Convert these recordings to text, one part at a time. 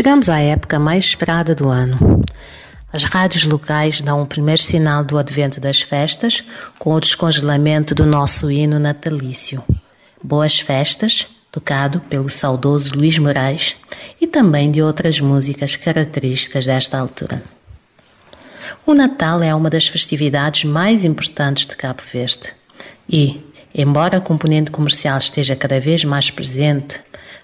Chegamos à época mais esperada do ano. As rádios locais dão o primeiro sinal do advento das festas com o descongelamento do nosso hino natalício. Boas festas, tocado pelo saudoso Luís Moraes e também de outras músicas características desta altura. O Natal é uma das festividades mais importantes de Cabo Verde e, embora a componente comercial esteja cada vez mais presente,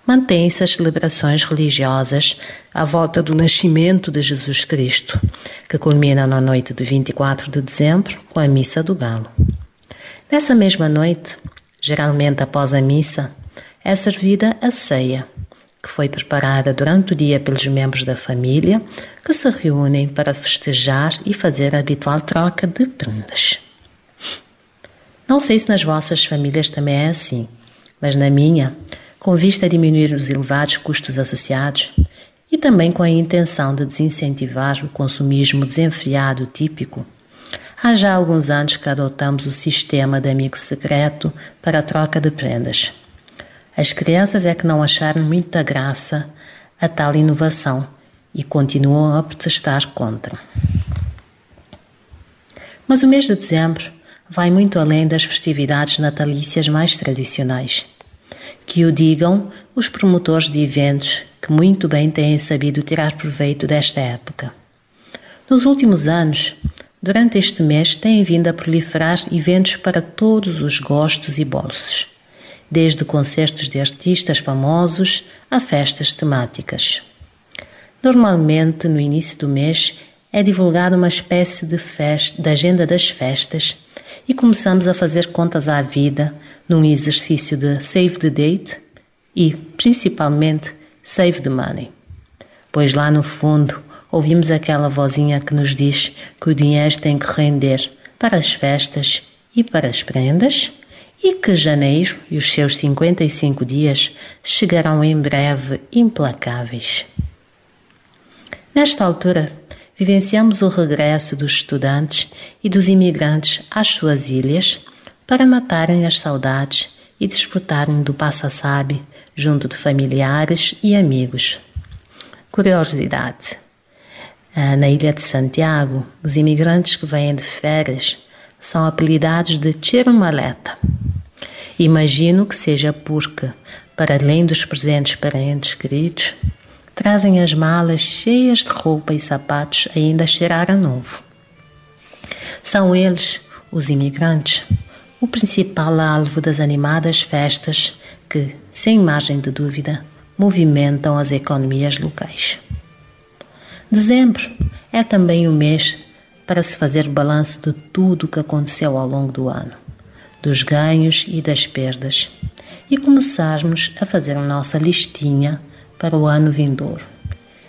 mantêm-se as celebrações religiosas à volta do nascimento de Jesus Cristo, que culmina na noite de 24 de dezembro com a Missa do Galo. Nessa mesma noite, geralmente após a missa, é servida a ceia, que foi preparada durante o dia pelos membros da família que se reúnem para festejar e fazer a habitual troca de prendas. Não sei se nas vossas famílias também é assim, mas na minha, com vista a diminuir os elevados custos associados e também com a intenção de desincentivar o consumismo desenfreado típico, há já alguns anos que adotamos o sistema de amigo secreto para a troca de prendas. As crianças é que não acharam muita graça a tal inovação e continuam a protestar contra. Mas o mês de dezembro vai muito além das festividades natalícias mais tradicionais. Que o digam os promotores de eventos que muito bem têm sabido tirar proveito desta época. Nos últimos anos, durante este mês, têm vindo a proliferar eventos para todos os gostos e bolsos, desde concertos de artistas famosos a festas temáticas. Normalmente, no início do mês, é divulgada uma espécie de, festa, agenda das festas e começamos a fazer contas à vida num exercício de save the date e, principalmente, save the money. Pois lá no fundo ouvimos aquela vozinha que nos diz que o dinheiro tem que render para as festas e para as prendas e que janeiro e os seus 55 dias chegarão em breve implacáveis. Nesta altura, vivenciamos o regresso dos estudantes e dos imigrantes às suas ilhas para matarem as saudades e desfrutarem do passa-sabe junto de familiares e amigos. Curiosidade: ah, na ilha de Santiago, os imigrantes que vêm de férias são apelidados de Maleta. Imagino que seja porque, para além dos presentes parentes queridos, trazem as malas cheias de roupa e sapatos ainda a cheirar a novo. São eles, os imigrantes, o principal alvo das animadas festas que, sem margem de dúvida, movimentam as economias locais. Dezembro é também o mês para se fazer balanço de tudo o que aconteceu ao longo do ano, dos ganhos e das perdas, e começarmos a fazer a nossa listinha para o ano vindouro,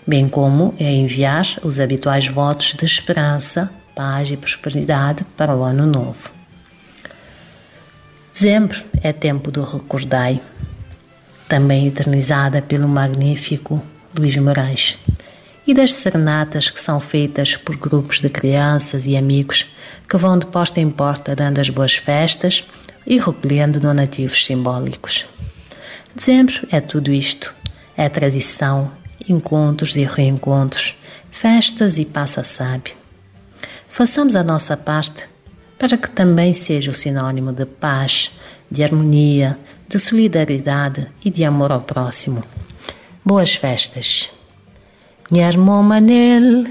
bem como é enviar os habituais votos de esperança, paz e prosperidade para o ano novo. Dezembro é tempo do recordai, também eternizada pelo magnífico Luís Moraes, e das serenatas que são feitas por grupos de crianças e amigos que vão de porta em porta dando as boas festas e recolhendo donativos simbólicos. Dezembro é tudo isto é tradição, encontros e reencontros, festas e passa-sabe. Façamos a nossa parte para que também seja o sinônimo de paz, de harmonia, de solidariedade e de amor ao próximo. Boas festas! Minha irmã Manel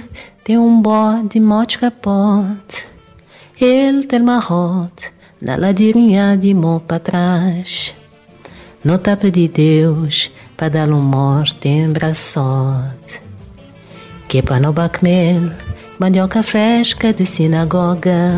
tem um bode mote capote, ele tem marrote na ladeirinha de mão para trás. No tapa de Deus, para um morte em braçote. Que para no bacmel, mandioca fresca de sinagoga.